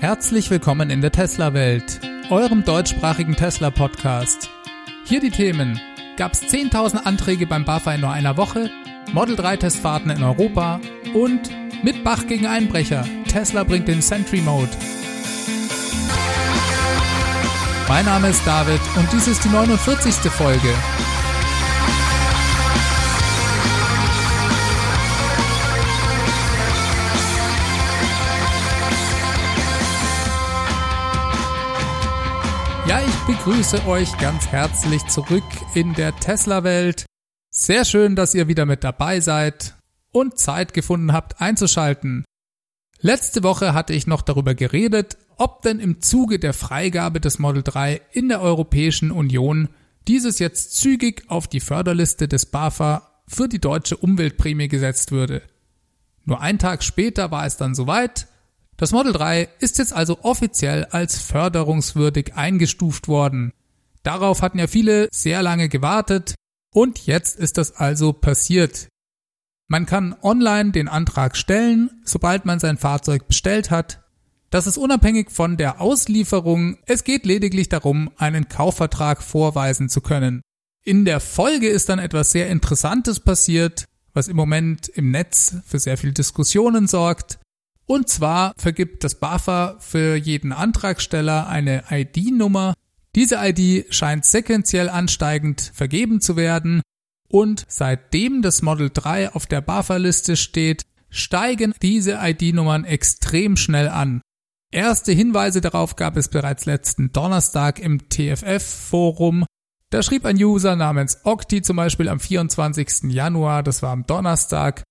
Herzlich willkommen in der Tesla-Welt, eurem deutschsprachigen Tesla-Podcast. Hier die Themen. Gab es 10.000 Anträge beim BAFA in nur einer Woche? Model 3 Testfahrten in Europa? Und mit Bach gegen Einbrecher. Tesla bringt den Sentry Mode. Mein Name ist David und dies ist die 49. Folge. Begrüße euch ganz herzlich zurück in der Tesla-Welt. Sehr schön, dass ihr wieder mit dabei seid und Zeit gefunden habt einzuschalten. Letzte Woche hatte ich noch darüber geredet, ob denn im Zuge der Freigabe des Model 3 in der Europäischen Union dieses jetzt zügig auf die Förderliste des BAFA für die deutsche Umweltprämie gesetzt würde. Nur ein Tag später war es dann soweit das Model 3 ist jetzt also offiziell als förderungswürdig eingestuft worden. Darauf hatten ja viele sehr lange gewartet und jetzt ist das also passiert. Man kann online den Antrag stellen, sobald man sein Fahrzeug bestellt hat. Das ist unabhängig von der Auslieferung. Es geht lediglich darum, einen Kaufvertrag vorweisen zu können. In der Folge ist dann etwas sehr Interessantes passiert, was im Moment im Netz für sehr viel Diskussionen sorgt. Und zwar vergibt das BAFA für jeden Antragsteller eine ID-Nummer. Diese ID scheint sequenziell ansteigend vergeben zu werden und seitdem das Model 3 auf der BAFA-Liste steht, steigen diese ID-Nummern extrem schnell an. Erste Hinweise darauf gab es bereits letzten Donnerstag im TFF-Forum. Da schrieb ein User namens Octi zum Beispiel am 24. Januar, das war am Donnerstag,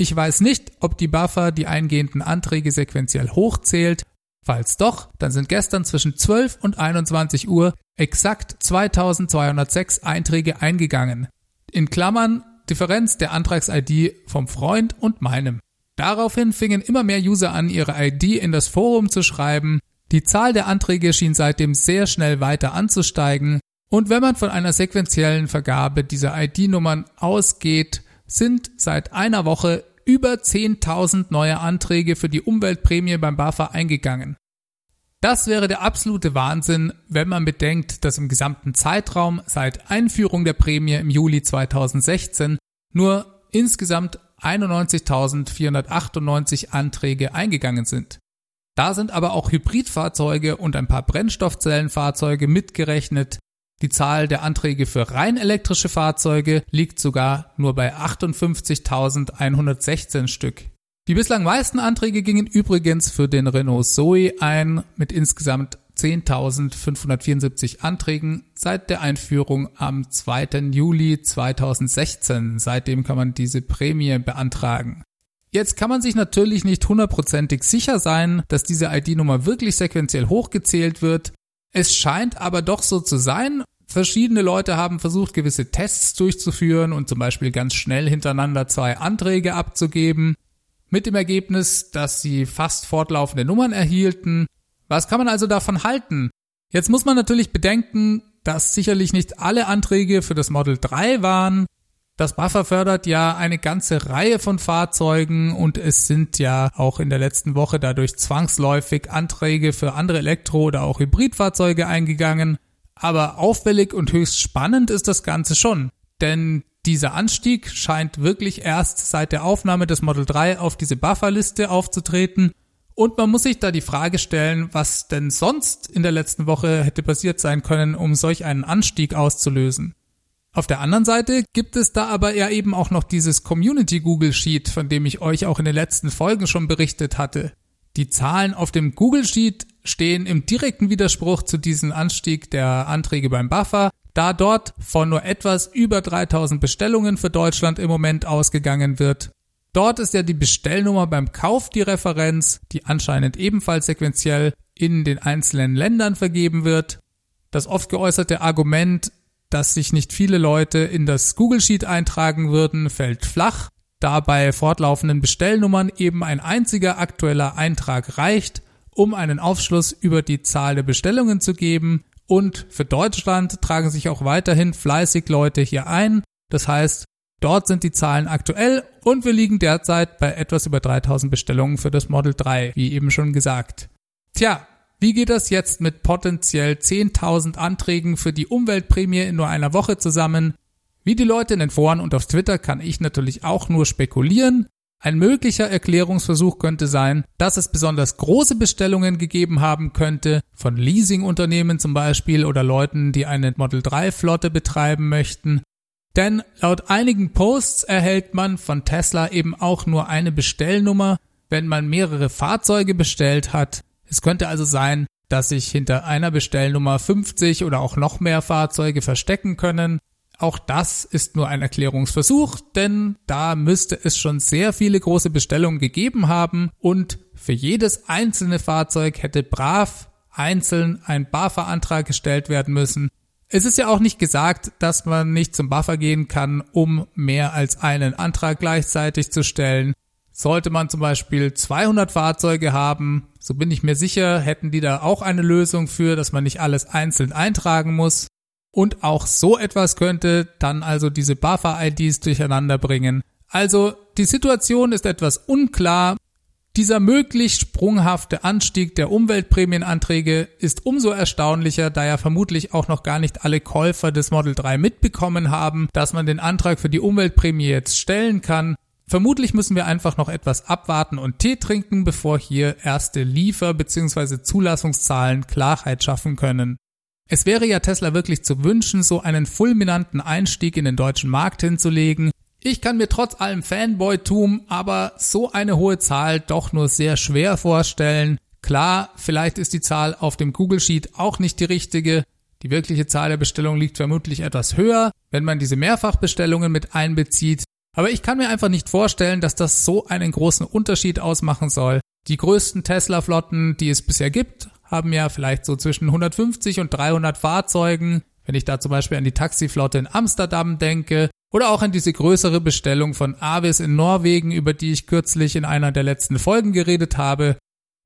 ich weiß nicht, ob die Buffer die eingehenden Anträge sequenziell hochzählt. Falls doch, dann sind gestern zwischen 12 und 21 Uhr exakt 2206 Einträge eingegangen. In Klammern Differenz der Antrags-ID vom Freund und meinem. Daraufhin fingen immer mehr User an, ihre ID in das Forum zu schreiben. Die Zahl der Anträge schien seitdem sehr schnell weiter anzusteigen. Und wenn man von einer sequenziellen Vergabe dieser ID-Nummern ausgeht, sind seit einer Woche über 10.000 neue Anträge für die Umweltprämie beim BAFA eingegangen. Das wäre der absolute Wahnsinn, wenn man bedenkt, dass im gesamten Zeitraum seit Einführung der Prämie im Juli 2016 nur insgesamt 91.498 Anträge eingegangen sind. Da sind aber auch Hybridfahrzeuge und ein paar Brennstoffzellenfahrzeuge mitgerechnet, die Zahl der Anträge für rein elektrische Fahrzeuge liegt sogar nur bei 58.116 Stück. Die bislang meisten Anträge gingen übrigens für den Renault Zoe ein mit insgesamt 10.574 Anträgen seit der Einführung am 2. Juli 2016. Seitdem kann man diese Prämie beantragen. Jetzt kann man sich natürlich nicht hundertprozentig sicher sein, dass diese ID-Nummer wirklich sequenziell hochgezählt wird. Es scheint aber doch so zu sein. Verschiedene Leute haben versucht, gewisse Tests durchzuführen und zum Beispiel ganz schnell hintereinander zwei Anträge abzugeben, mit dem Ergebnis, dass sie fast fortlaufende Nummern erhielten. Was kann man also davon halten? Jetzt muss man natürlich bedenken, dass sicherlich nicht alle Anträge für das Model 3 waren. Das Buffer fördert ja eine ganze Reihe von Fahrzeugen und es sind ja auch in der letzten Woche dadurch zwangsläufig Anträge für andere Elektro- oder auch Hybridfahrzeuge eingegangen. Aber auffällig und höchst spannend ist das Ganze schon, denn dieser Anstieg scheint wirklich erst seit der Aufnahme des Model 3 auf diese Bufferliste aufzutreten und man muss sich da die Frage stellen, was denn sonst in der letzten Woche hätte passiert sein können, um solch einen Anstieg auszulösen. Auf der anderen Seite gibt es da aber ja eben auch noch dieses Community Google Sheet, von dem ich euch auch in den letzten Folgen schon berichtet hatte. Die Zahlen auf dem Google Sheet stehen im direkten Widerspruch zu diesem Anstieg der Anträge beim Buffer, da dort von nur etwas über 3000 Bestellungen für Deutschland im Moment ausgegangen wird. Dort ist ja die Bestellnummer beim Kauf die Referenz, die anscheinend ebenfalls sequenziell in den einzelnen Ländern vergeben wird. Das oft geäußerte Argument, dass sich nicht viele Leute in das Google Sheet eintragen würden, fällt flach, da bei fortlaufenden Bestellnummern eben ein einziger aktueller Eintrag reicht, um einen Aufschluss über die Zahl der Bestellungen zu geben. Und für Deutschland tragen sich auch weiterhin fleißig Leute hier ein. Das heißt, dort sind die Zahlen aktuell und wir liegen derzeit bei etwas über 3000 Bestellungen für das Model 3, wie eben schon gesagt. Tja, wie geht das jetzt mit potenziell 10.000 Anträgen für die Umweltprämie in nur einer Woche zusammen? Wie die Leute in den Foren und auf Twitter kann ich natürlich auch nur spekulieren. Ein möglicher Erklärungsversuch könnte sein, dass es besonders große Bestellungen gegeben haben könnte, von Leasingunternehmen zum Beispiel oder Leuten, die eine Model 3 Flotte betreiben möchten. Denn laut einigen Posts erhält man von Tesla eben auch nur eine Bestellnummer, wenn man mehrere Fahrzeuge bestellt hat. Es könnte also sein, dass sich hinter einer Bestellnummer 50 oder auch noch mehr Fahrzeuge verstecken können auch das ist nur ein Erklärungsversuch, denn da müsste es schon sehr viele große Bestellungen gegeben haben und für jedes einzelne Fahrzeug hätte brav einzeln ein BAFA-Antrag gestellt werden müssen. Es ist ja auch nicht gesagt, dass man nicht zum BAFA gehen kann, um mehr als einen Antrag gleichzeitig zu stellen. Sollte man zum Beispiel 200 Fahrzeuge haben, so bin ich mir sicher, hätten die da auch eine Lösung für, dass man nicht alles einzeln eintragen muss. Und auch so etwas könnte dann also diese Buffer-IDs durcheinander bringen. Also die Situation ist etwas unklar. Dieser möglichst sprunghafte Anstieg der Umweltprämienanträge ist umso erstaunlicher, da ja vermutlich auch noch gar nicht alle Käufer des Model 3 mitbekommen haben, dass man den Antrag für die Umweltprämie jetzt stellen kann. Vermutlich müssen wir einfach noch etwas abwarten und Tee trinken, bevor hier erste Liefer- bzw. Zulassungszahlen Klarheit schaffen können. Es wäre ja Tesla wirklich zu wünschen, so einen fulminanten Einstieg in den deutschen Markt hinzulegen. Ich kann mir trotz allem Fanboy-Tum aber so eine hohe Zahl doch nur sehr schwer vorstellen. Klar, vielleicht ist die Zahl auf dem Google Sheet auch nicht die richtige. Die wirkliche Zahl der Bestellungen liegt vermutlich etwas höher, wenn man diese Mehrfachbestellungen mit einbezieht. Aber ich kann mir einfach nicht vorstellen, dass das so einen großen Unterschied ausmachen soll. Die größten Tesla-Flotten, die es bisher gibt, haben ja vielleicht so zwischen 150 und 300 Fahrzeugen. Wenn ich da zum Beispiel an die Taxiflotte in Amsterdam denke oder auch an diese größere Bestellung von Avis in Norwegen, über die ich kürzlich in einer der letzten Folgen geredet habe.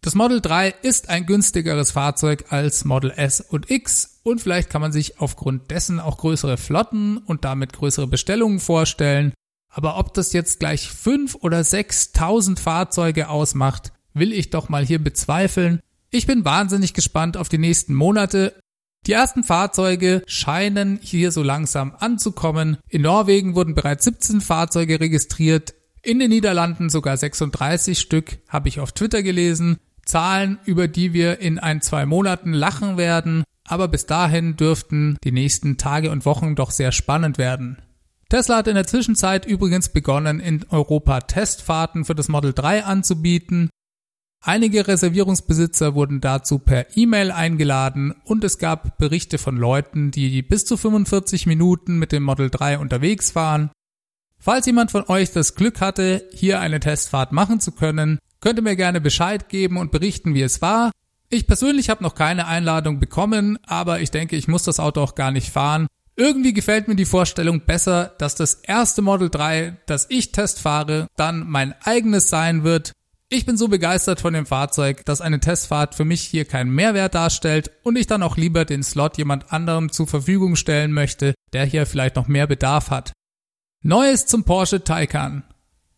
Das Model 3 ist ein günstigeres Fahrzeug als Model S und X und vielleicht kann man sich aufgrund dessen auch größere Flotten und damit größere Bestellungen vorstellen. Aber ob das jetzt gleich 5 oder 6.000 Fahrzeuge ausmacht, will ich doch mal hier bezweifeln. Ich bin wahnsinnig gespannt auf die nächsten Monate. Die ersten Fahrzeuge scheinen hier so langsam anzukommen. In Norwegen wurden bereits 17 Fahrzeuge registriert. In den Niederlanden sogar 36 Stück, habe ich auf Twitter gelesen. Zahlen, über die wir in ein, zwei Monaten lachen werden. Aber bis dahin dürften die nächsten Tage und Wochen doch sehr spannend werden. Tesla hat in der Zwischenzeit übrigens begonnen, in Europa Testfahrten für das Model 3 anzubieten. Einige Reservierungsbesitzer wurden dazu per E-Mail eingeladen und es gab Berichte von Leuten, die bis zu 45 Minuten mit dem Model 3 unterwegs waren. Falls jemand von euch das Glück hatte, hier eine Testfahrt machen zu können, könnt ihr mir gerne Bescheid geben und berichten, wie es war. Ich persönlich habe noch keine Einladung bekommen, aber ich denke, ich muss das Auto auch gar nicht fahren. Irgendwie gefällt mir die Vorstellung besser, dass das erste Model 3, das ich testfahre, dann mein eigenes sein wird ich bin so begeistert von dem Fahrzeug, dass eine Testfahrt für mich hier keinen Mehrwert darstellt und ich dann auch lieber den Slot jemand anderem zur Verfügung stellen möchte, der hier vielleicht noch mehr Bedarf hat. Neues zum Porsche Taycan.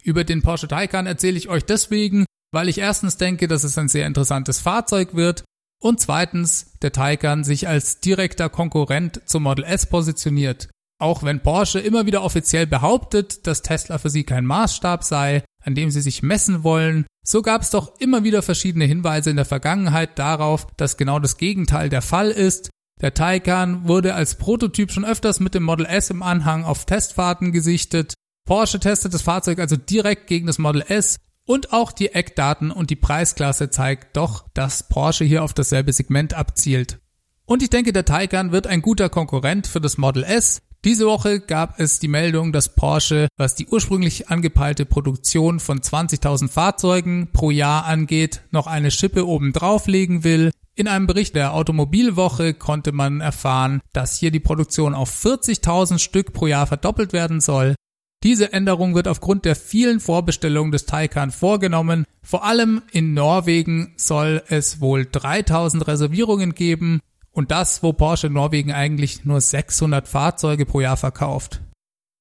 Über den Porsche Taycan erzähle ich euch deswegen, weil ich erstens denke, dass es ein sehr interessantes Fahrzeug wird und zweitens der Taycan sich als direkter Konkurrent zum Model S positioniert. Auch wenn Porsche immer wieder offiziell behauptet, dass Tesla für sie kein Maßstab sei, an dem sie sich messen wollen, so gab es doch immer wieder verschiedene Hinweise in der Vergangenheit darauf, dass genau das Gegenteil der Fall ist. Der Taycan wurde als Prototyp schon öfters mit dem Model S im Anhang auf Testfahrten gesichtet. Porsche testet das Fahrzeug also direkt gegen das Model S und auch die Eckdaten und die Preisklasse zeigt doch, dass Porsche hier auf dasselbe Segment abzielt. Und ich denke, der Taycan wird ein guter Konkurrent für das Model S, diese Woche gab es die Meldung, dass Porsche, was die ursprünglich angepeilte Produktion von 20.000 Fahrzeugen pro Jahr angeht, noch eine Schippe oben drauflegen will. In einem Bericht der Automobilwoche konnte man erfahren, dass hier die Produktion auf 40.000 Stück pro Jahr verdoppelt werden soll. Diese Änderung wird aufgrund der vielen Vorbestellungen des Taycan vorgenommen. Vor allem in Norwegen soll es wohl 3000 Reservierungen geben und das, wo Porsche in Norwegen eigentlich nur 600 Fahrzeuge pro Jahr verkauft.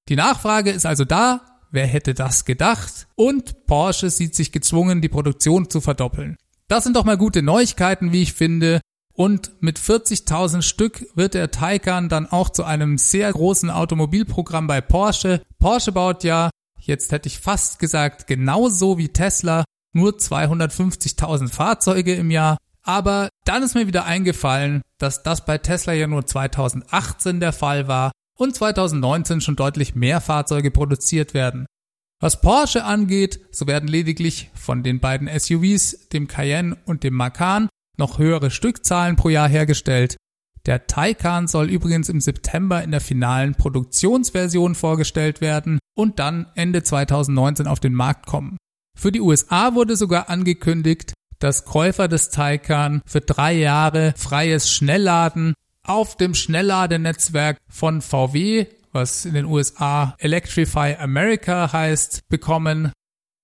Die Nachfrage ist also da, wer hätte das gedacht? Und Porsche sieht sich gezwungen, die Produktion zu verdoppeln. Das sind doch mal gute Neuigkeiten, wie ich finde. Und mit 40.000 Stück wird der Taycan dann auch zu einem sehr großen Automobilprogramm bei Porsche. Porsche baut ja, jetzt hätte ich fast gesagt, genauso wie Tesla, nur 250.000 Fahrzeuge im Jahr. Aber dann ist mir wieder eingefallen, dass das bei Tesla ja nur 2018 der Fall war und 2019 schon deutlich mehr Fahrzeuge produziert werden. Was Porsche angeht, so werden lediglich von den beiden SUVs, dem Cayenne und dem Macan, noch höhere Stückzahlen pro Jahr hergestellt. Der Taycan soll übrigens im September in der finalen Produktionsversion vorgestellt werden und dann Ende 2019 auf den Markt kommen. Für die USA wurde sogar angekündigt, dass Käufer des Taycan für drei Jahre freies Schnellladen auf dem Schnellladenetzwerk von VW, was in den USA Electrify America heißt, bekommen.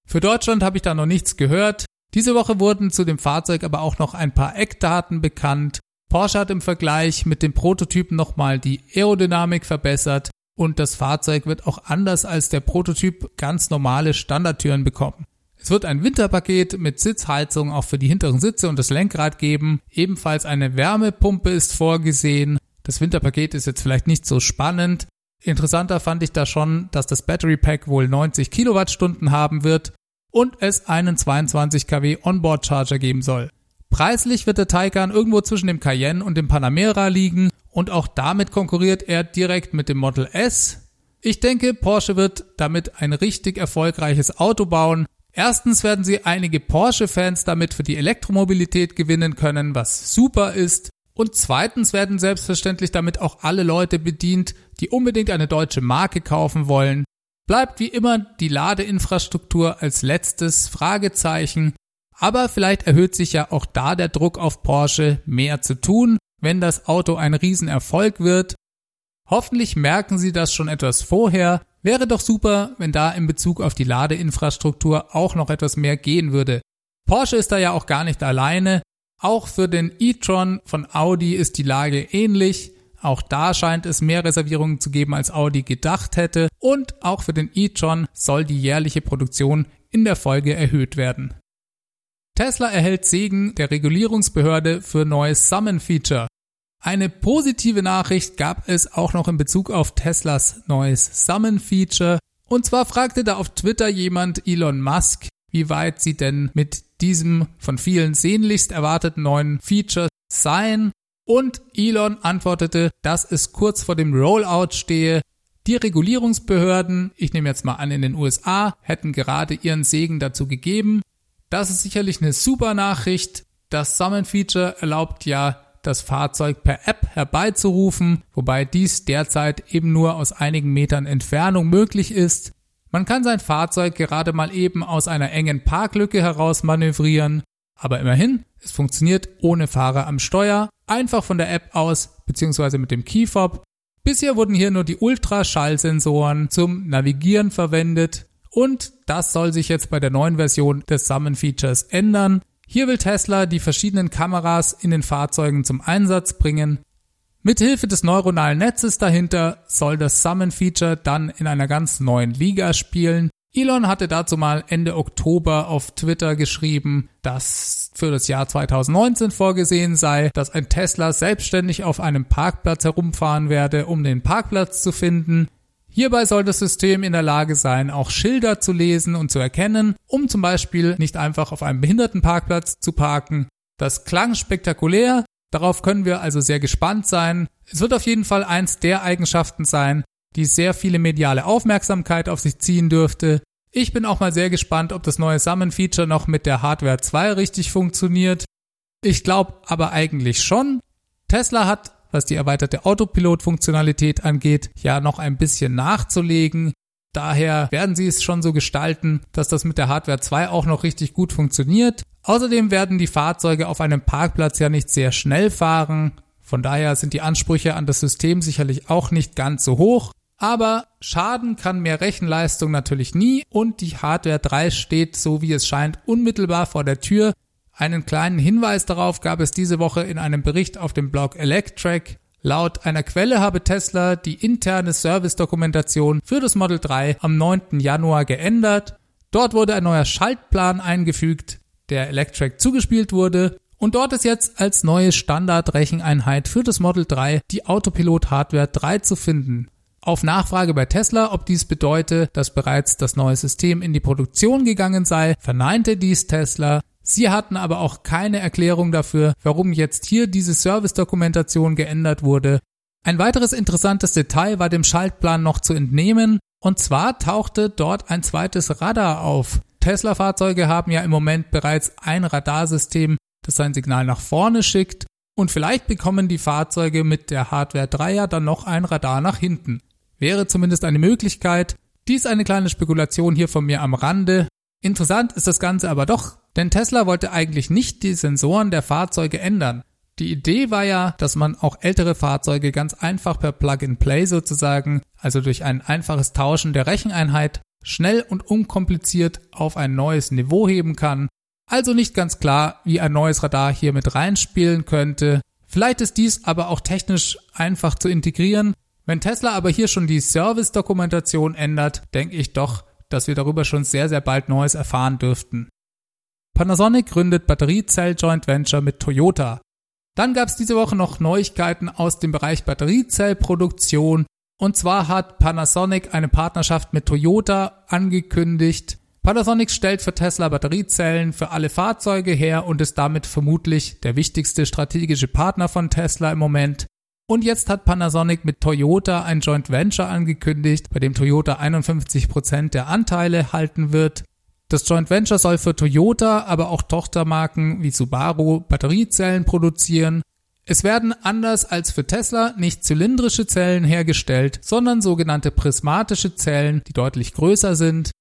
Für Deutschland habe ich da noch nichts gehört. Diese Woche wurden zu dem Fahrzeug aber auch noch ein paar Eckdaten bekannt. Porsche hat im Vergleich mit dem Prototypen nochmal die Aerodynamik verbessert und das Fahrzeug wird auch anders als der Prototyp ganz normale Standardtüren bekommen. Es wird ein Winterpaket mit Sitzheizung auch für die hinteren Sitze und das Lenkrad geben. Ebenfalls eine Wärmepumpe ist vorgesehen. Das Winterpaket ist jetzt vielleicht nicht so spannend. Interessanter fand ich da schon, dass das Battery Pack wohl 90 Kilowattstunden haben wird und es einen 22 kW Onboard Charger geben soll. Preislich wird der Taycan irgendwo zwischen dem Cayenne und dem Panamera liegen und auch damit konkurriert er direkt mit dem Model S. Ich denke, Porsche wird damit ein richtig erfolgreiches Auto bauen, Erstens werden sie einige Porsche-Fans damit für die Elektromobilität gewinnen können, was super ist. Und zweitens werden selbstverständlich damit auch alle Leute bedient, die unbedingt eine deutsche Marke kaufen wollen. Bleibt wie immer die Ladeinfrastruktur als letztes Fragezeichen. Aber vielleicht erhöht sich ja auch da der Druck auf Porsche, mehr zu tun, wenn das Auto ein Riesenerfolg wird. Hoffentlich merken sie das schon etwas vorher Wäre doch super, wenn da in Bezug auf die Ladeinfrastruktur auch noch etwas mehr gehen würde. Porsche ist da ja auch gar nicht alleine. Auch für den e-tron von Audi ist die Lage ähnlich. Auch da scheint es mehr Reservierungen zu geben, als Audi gedacht hätte. Und auch für den e-tron soll die jährliche Produktion in der Folge erhöht werden. Tesla erhält Segen der Regulierungsbehörde für neues Summon-Feature. Eine positive Nachricht gab es auch noch in Bezug auf Teslas neues Summon-Feature. Und zwar fragte da auf Twitter jemand Elon Musk, wie weit sie denn mit diesem von vielen sehnlichst erwarteten neuen Feature seien. Und Elon antwortete, dass es kurz vor dem Rollout stehe. Die Regulierungsbehörden, ich nehme jetzt mal an in den USA, hätten gerade ihren Segen dazu gegeben. Das ist sicherlich eine super Nachricht. Das Summon Feature erlaubt ja das Fahrzeug per App herbeizurufen, wobei dies derzeit eben nur aus einigen Metern Entfernung möglich ist. Man kann sein Fahrzeug gerade mal eben aus einer engen Parklücke heraus manövrieren, aber immerhin, es funktioniert ohne Fahrer am Steuer, einfach von der App aus bzw. mit dem Keyfob. Bisher wurden hier nur die Ultraschallsensoren zum Navigieren verwendet und das soll sich jetzt bei der neuen Version des Summon Features ändern. Hier will Tesla die verschiedenen Kameras in den Fahrzeugen zum Einsatz bringen. Mithilfe des neuronalen Netzes dahinter soll das Summon-Feature dann in einer ganz neuen Liga spielen. Elon hatte dazu mal Ende Oktober auf Twitter geschrieben, dass für das Jahr 2019 vorgesehen sei, dass ein Tesla selbstständig auf einem Parkplatz herumfahren werde, um den Parkplatz zu finden. Hierbei soll das System in der Lage sein, auch Schilder zu lesen und zu erkennen, um zum Beispiel nicht einfach auf einem Behindertenparkplatz zu parken. Das klang spektakulär, darauf können wir also sehr gespannt sein. Es wird auf jeden Fall eins der Eigenschaften sein, die sehr viele mediale Aufmerksamkeit auf sich ziehen dürfte. Ich bin auch mal sehr gespannt, ob das neue Summon-Feature noch mit der Hardware 2 richtig funktioniert. Ich glaube aber eigentlich schon. Tesla hat was die erweiterte Autopilot-Funktionalität angeht, ja noch ein bisschen nachzulegen. Daher werden sie es schon so gestalten, dass das mit der Hardware 2 auch noch richtig gut funktioniert. Außerdem werden die Fahrzeuge auf einem Parkplatz ja nicht sehr schnell fahren. Von daher sind die Ansprüche an das System sicherlich auch nicht ganz so hoch. Aber Schaden kann mehr Rechenleistung natürlich nie und die Hardware 3 steht, so wie es scheint, unmittelbar vor der Tür. Einen kleinen Hinweis darauf gab es diese Woche in einem Bericht auf dem Blog Electrek. Laut einer Quelle habe Tesla die interne Service-Dokumentation für das Model 3 am 9. Januar geändert. Dort wurde ein neuer Schaltplan eingefügt. der Electrac zugespielt wurde. Und dort ist jetzt als neue Standardrecheneinheit für das Model 3 die Autopilot Hardware 3 zu finden. Auf Nachfrage bei Tesla, ob dies bedeute, dass bereits das neue System in die Produktion gegangen sei, verneinte dies Tesla. Sie hatten aber auch keine Erklärung dafür, warum jetzt hier diese Service-Dokumentation geändert wurde. Ein weiteres interessantes Detail war dem Schaltplan noch zu entnehmen, und zwar tauchte dort ein zweites Radar auf. Tesla-Fahrzeuge haben ja im Moment bereits ein Radarsystem, das sein Signal nach vorne schickt, und vielleicht bekommen die Fahrzeuge mit der Hardware 3 ja dann noch ein Radar nach hinten. Wäre zumindest eine Möglichkeit. Dies eine kleine Spekulation hier von mir am Rande. Interessant ist das Ganze aber doch, denn Tesla wollte eigentlich nicht die Sensoren der Fahrzeuge ändern. Die Idee war ja, dass man auch ältere Fahrzeuge ganz einfach per Plug-and-Play sozusagen, also durch ein einfaches Tauschen der Recheneinheit, schnell und unkompliziert auf ein neues Niveau heben kann. Also nicht ganz klar, wie ein neues Radar hier mit reinspielen könnte. Vielleicht ist dies aber auch technisch einfach zu integrieren. Wenn Tesla aber hier schon die Service-Dokumentation ändert, denke ich doch, dass wir darüber schon sehr, sehr bald Neues erfahren dürften. Panasonic gründet Batteriezell-Joint Venture mit Toyota. Dann gab es diese Woche noch Neuigkeiten aus dem Bereich Batteriezellproduktion. Und zwar hat Panasonic eine Partnerschaft mit Toyota angekündigt. Panasonic stellt für Tesla Batteriezellen für alle Fahrzeuge her und ist damit vermutlich der wichtigste strategische Partner von Tesla im Moment. Und jetzt hat Panasonic mit Toyota ein Joint Venture angekündigt, bei dem Toyota 51 Prozent der Anteile halten wird. Das Joint Venture soll für Toyota, aber auch Tochtermarken wie Subaru Batteriezellen produzieren. Es werden anders als für Tesla nicht zylindrische Zellen hergestellt, sondern sogenannte prismatische Zellen, die deutlich größer sind.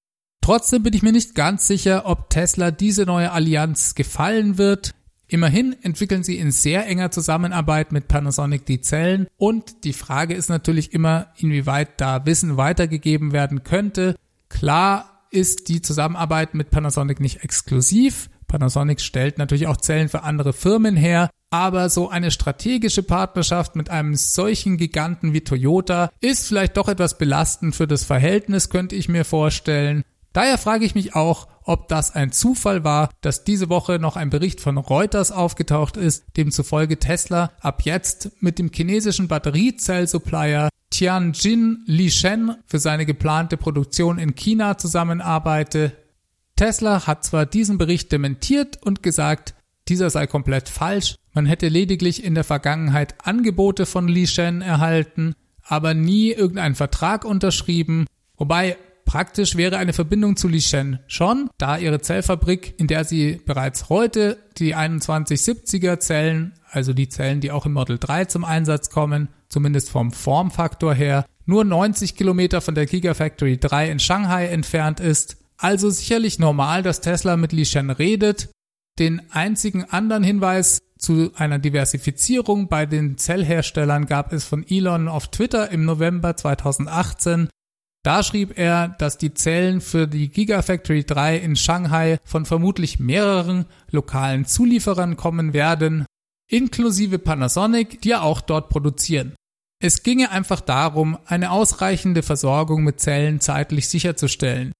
Trotzdem bin ich mir nicht ganz sicher, ob Tesla diese neue Allianz gefallen wird. Immerhin entwickeln sie in sehr enger Zusammenarbeit mit Panasonic die Zellen und die Frage ist natürlich immer, inwieweit da Wissen weitergegeben werden könnte. Klar ist die Zusammenarbeit mit Panasonic nicht exklusiv. Panasonic stellt natürlich auch Zellen für andere Firmen her, aber so eine strategische Partnerschaft mit einem solchen Giganten wie Toyota ist vielleicht doch etwas belastend für das Verhältnis, könnte ich mir vorstellen. Daher frage ich mich auch, ob das ein Zufall war, dass diese Woche noch ein Bericht von Reuters aufgetaucht ist, demzufolge Tesla ab jetzt mit dem chinesischen Batteriezellsupplier Tianjin Lishen für seine geplante Produktion in China zusammenarbeite. Tesla hat zwar diesen Bericht dementiert und gesagt, dieser sei komplett falsch, man hätte lediglich in der Vergangenheit Angebote von Lishen erhalten, aber nie irgendeinen Vertrag unterschrieben, wobei Praktisch wäre eine Verbindung zu Lishen schon, da ihre Zellfabrik, in der sie bereits heute die 2170er Zellen, also die Zellen, die auch im Model 3 zum Einsatz kommen, zumindest vom Formfaktor her, nur 90 Kilometer von der Gigafactory 3 in Shanghai entfernt ist. Also sicherlich normal, dass Tesla mit Lishen redet. Den einzigen anderen Hinweis zu einer Diversifizierung bei den Zellherstellern gab es von Elon auf Twitter im November 2018, da schrieb er, dass die Zellen für die Gigafactory 3 in Shanghai von vermutlich mehreren lokalen Zulieferern kommen werden, inklusive Panasonic, die ja auch dort produzieren. Es ginge einfach darum, eine ausreichende Versorgung mit Zellen zeitlich sicherzustellen.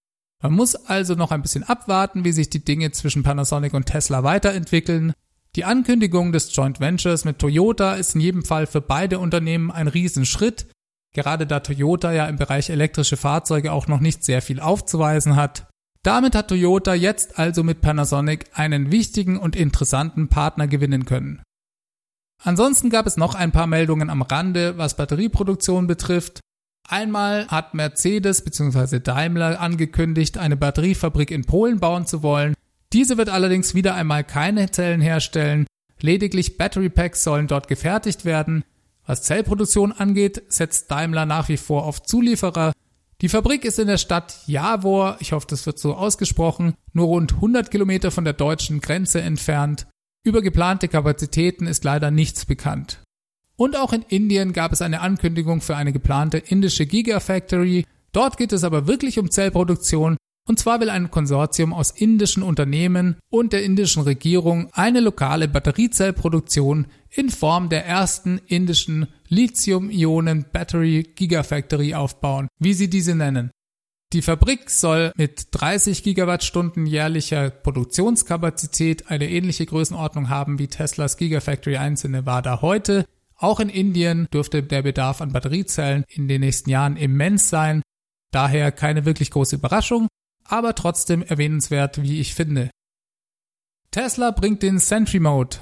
Man muss also noch ein bisschen abwarten, wie sich die Dinge zwischen Panasonic und Tesla weiterentwickeln. Die Ankündigung des Joint Ventures mit Toyota ist in jedem Fall für beide Unternehmen ein Riesenschritt, gerade da Toyota ja im Bereich elektrische Fahrzeuge auch noch nicht sehr viel aufzuweisen hat. Damit hat Toyota jetzt also mit Panasonic einen wichtigen und interessanten Partner gewinnen können. Ansonsten gab es noch ein paar Meldungen am Rande, was Batterieproduktion betrifft. Einmal hat Mercedes bzw. Daimler angekündigt, eine Batteriefabrik in Polen bauen zu wollen. Diese wird allerdings wieder einmal keine Zellen herstellen, lediglich Battery Packs sollen dort gefertigt werden. Was Zellproduktion angeht, setzt Daimler nach wie vor auf Zulieferer. Die Fabrik ist in der Stadt Javor, ich hoffe, das wird so ausgesprochen, nur rund 100 Kilometer von der deutschen Grenze entfernt. Über geplante Kapazitäten ist leider nichts bekannt. Und auch in Indien gab es eine Ankündigung für eine geplante indische Gigafactory. Dort geht es aber wirklich um Zellproduktion und zwar will ein Konsortium aus indischen Unternehmen und der indischen Regierung eine lokale Batteriezellproduktion in Form der ersten indischen Lithium-Ionen Battery Gigafactory aufbauen, wie sie diese nennen. Die Fabrik soll mit 30 Gigawattstunden jährlicher Produktionskapazität eine ähnliche Größenordnung haben wie Teslas Gigafactory 1 in Nevada heute. Auch in Indien dürfte der Bedarf an Batteriezellen in den nächsten Jahren immens sein. Daher keine wirklich große Überraschung, aber trotzdem erwähnenswert, wie ich finde. Tesla bringt den Sentry Mode.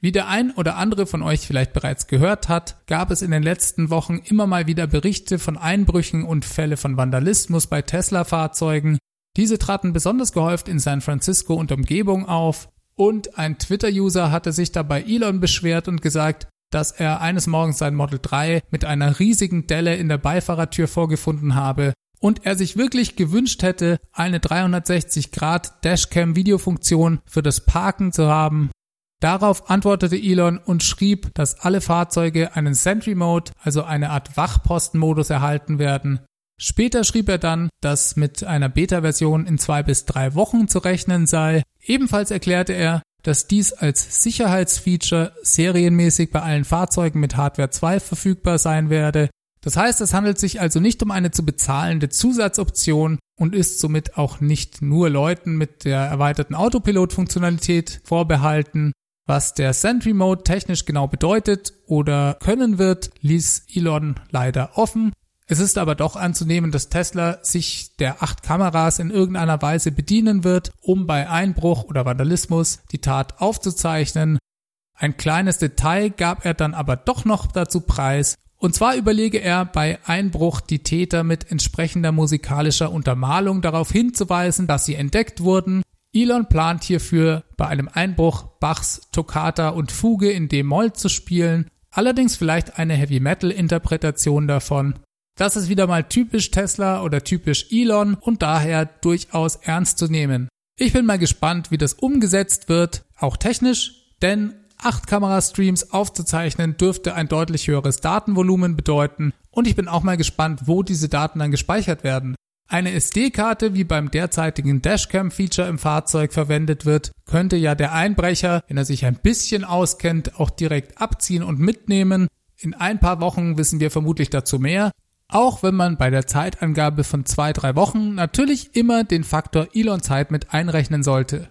Wie der ein oder andere von euch vielleicht bereits gehört hat, gab es in den letzten Wochen immer mal wieder Berichte von Einbrüchen und Fälle von Vandalismus bei Tesla-Fahrzeugen. Diese traten besonders gehäuft in San Francisco und Umgebung auf. Und ein Twitter-User hatte sich dabei Elon beschwert und gesagt, dass er eines Morgens sein Model 3 mit einer riesigen Delle in der Beifahrertür vorgefunden habe und er sich wirklich gewünscht hätte, eine 360 Grad Dashcam Videofunktion für das Parken zu haben Darauf antwortete Elon und schrieb, dass alle Fahrzeuge einen Sentry Mode, also eine Art Wachpostenmodus erhalten werden. Später schrieb er dann, dass mit einer Beta-Version in zwei bis drei Wochen zu rechnen sei. Ebenfalls erklärte er, dass dies als Sicherheitsfeature serienmäßig bei allen Fahrzeugen mit Hardware 2 verfügbar sein werde. Das heißt, es handelt sich also nicht um eine zu bezahlende Zusatzoption und ist somit auch nicht nur Leuten mit der erweiterten Autopilot-Funktionalität vorbehalten. Was der Sentry Mode technisch genau bedeutet oder können wird, ließ Elon leider offen. Es ist aber doch anzunehmen, dass Tesla sich der acht Kameras in irgendeiner Weise bedienen wird, um bei Einbruch oder Vandalismus die Tat aufzuzeichnen. Ein kleines Detail gab er dann aber doch noch dazu preis, und zwar überlege er bei Einbruch die Täter mit entsprechender musikalischer Untermalung darauf hinzuweisen, dass sie entdeckt wurden Elon plant hierfür bei einem Einbruch Bachs Toccata und Fuge in D-Moll zu spielen, allerdings vielleicht eine Heavy Metal Interpretation davon. Das ist wieder mal typisch Tesla oder typisch Elon und daher durchaus ernst zu nehmen. Ich bin mal gespannt, wie das umgesetzt wird, auch technisch, denn 8 Kamerastreams aufzuzeichnen dürfte ein deutlich höheres Datenvolumen bedeuten und ich bin auch mal gespannt, wo diese Daten dann gespeichert werden. Eine SD-Karte, wie beim derzeitigen Dashcam-Feature im Fahrzeug verwendet wird, könnte ja der Einbrecher, wenn er sich ein bisschen auskennt, auch direkt abziehen und mitnehmen. In ein paar Wochen wissen wir vermutlich dazu mehr. Auch wenn man bei der Zeitangabe von zwei, drei Wochen natürlich immer den Faktor Elon-Zeit mit einrechnen sollte.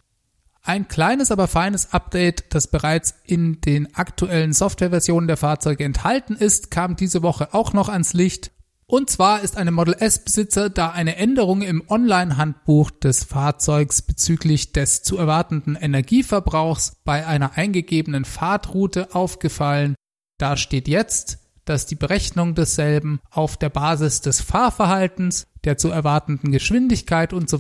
Ein kleines, aber feines Update, das bereits in den aktuellen Softwareversionen der Fahrzeuge enthalten ist, kam diese Woche auch noch ans Licht. Und zwar ist einem Model S Besitzer da eine Änderung im Online-Handbuch des Fahrzeugs bezüglich des zu erwartenden Energieverbrauchs bei einer eingegebenen Fahrtroute aufgefallen. Da steht jetzt, dass die Berechnung desselben auf der Basis des Fahrverhaltens, der zu erwartenden Geschwindigkeit und so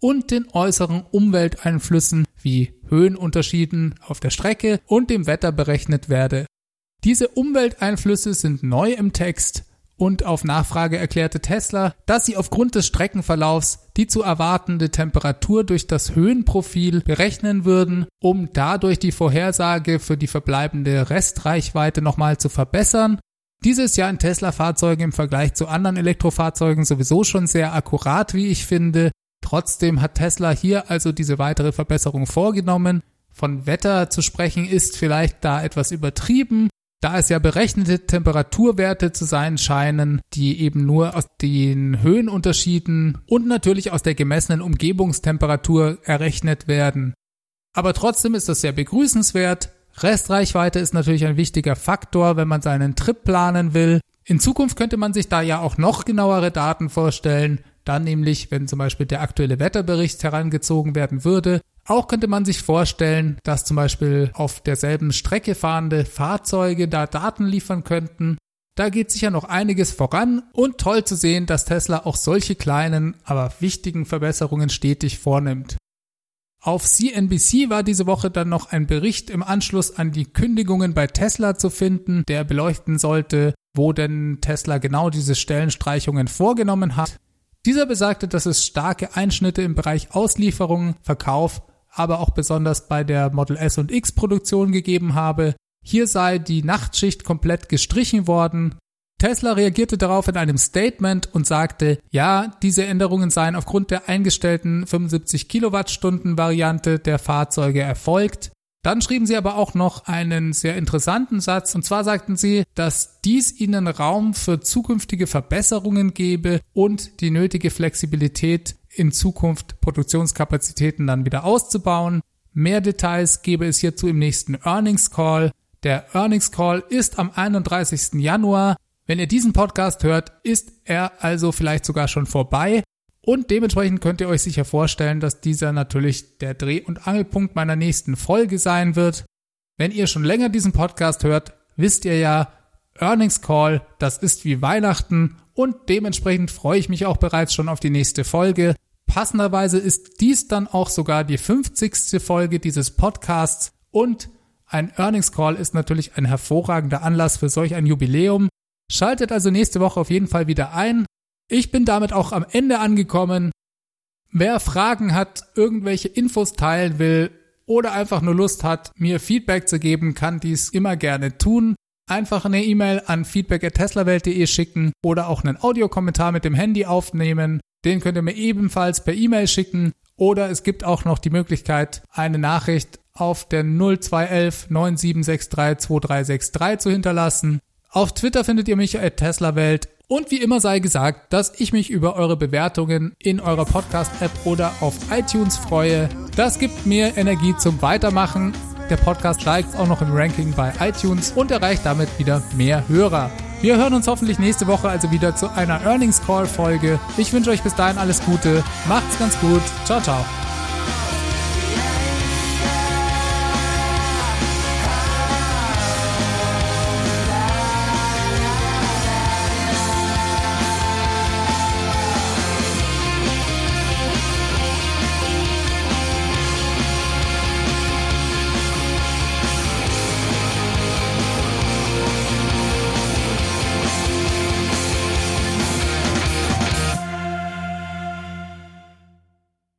und den äußeren Umwelteinflüssen wie Höhenunterschieden auf der Strecke und dem Wetter berechnet werde. Diese Umwelteinflüsse sind neu im Text und auf Nachfrage erklärte Tesla, dass sie aufgrund des Streckenverlaufs die zu erwartende Temperatur durch das Höhenprofil berechnen würden, um dadurch die Vorhersage für die verbleibende Restreichweite nochmal zu verbessern. Dieses Jahr in Tesla-Fahrzeugen im Vergleich zu anderen Elektrofahrzeugen sowieso schon sehr akkurat, wie ich finde. Trotzdem hat Tesla hier also diese weitere Verbesserung vorgenommen. Von Wetter zu sprechen ist vielleicht da etwas übertrieben, da es ja berechnete Temperaturwerte zu sein scheinen, die eben nur aus den Höhenunterschieden und natürlich aus der gemessenen Umgebungstemperatur errechnet werden. Aber trotzdem ist das sehr begrüßenswert. Restreichweite ist natürlich ein wichtiger Faktor, wenn man seinen Trip planen will. In Zukunft könnte man sich da ja auch noch genauere Daten vorstellen, dann nämlich, wenn zum Beispiel der aktuelle Wetterbericht herangezogen werden würde, auch könnte man sich vorstellen, dass zum Beispiel auf derselben Strecke fahrende Fahrzeuge da Daten liefern könnten. Da geht sicher noch einiges voran und toll zu sehen, dass Tesla auch solche kleinen, aber wichtigen Verbesserungen stetig vornimmt. Auf CNBC war diese Woche dann noch ein Bericht im Anschluss an die Kündigungen bei Tesla zu finden, der beleuchten sollte, wo denn Tesla genau diese Stellenstreichungen vorgenommen hat. Dieser besagte, dass es starke Einschnitte im Bereich Auslieferung, Verkauf aber auch besonders bei der Model S und X Produktion gegeben habe. Hier sei die Nachtschicht komplett gestrichen worden. Tesla reagierte darauf in einem Statement und sagte, ja, diese Änderungen seien aufgrund der eingestellten 75 Kilowattstunden Variante der Fahrzeuge erfolgt. Dann schrieben sie aber auch noch einen sehr interessanten Satz. Und zwar sagten sie, dass dies ihnen Raum für zukünftige Verbesserungen gebe und die nötige Flexibilität in Zukunft Produktionskapazitäten dann wieder auszubauen. Mehr Details gebe es hierzu im nächsten Earnings Call. Der Earnings Call ist am 31. Januar. Wenn ihr diesen Podcast hört, ist er also vielleicht sogar schon vorbei. Und dementsprechend könnt ihr euch sicher vorstellen, dass dieser natürlich der Dreh- und Angelpunkt meiner nächsten Folge sein wird. Wenn ihr schon länger diesen Podcast hört, wisst ihr ja, Earnings Call, das ist wie Weihnachten und dementsprechend freue ich mich auch bereits schon auf die nächste Folge. Passenderweise ist dies dann auch sogar die 50. Folge dieses Podcasts und ein Earnings Call ist natürlich ein hervorragender Anlass für solch ein Jubiläum. Schaltet also nächste Woche auf jeden Fall wieder ein. Ich bin damit auch am Ende angekommen. Wer Fragen hat, irgendwelche Infos teilen will oder einfach nur Lust hat, mir Feedback zu geben, kann dies immer gerne tun. Einfach eine E-Mail an feedback@teslawelt.de schicken oder auch einen Audiokommentar mit dem Handy aufnehmen. Den könnt ihr mir ebenfalls per E-Mail schicken oder es gibt auch noch die Möglichkeit, eine Nachricht auf der 0211 9763 2363 zu hinterlassen. Auf Twitter findet ihr mich at TeslaWelt und wie immer sei gesagt, dass ich mich über eure Bewertungen in eurer Podcast-App oder auf iTunes freue. Das gibt mir Energie zum Weitermachen. Der Podcast steigt auch noch im Ranking bei iTunes und erreicht damit wieder mehr Hörer. Wir hören uns hoffentlich nächste Woche also wieder zu einer Earnings Call Folge. Ich wünsche euch bis dahin alles Gute. Macht's ganz gut. Ciao, ciao.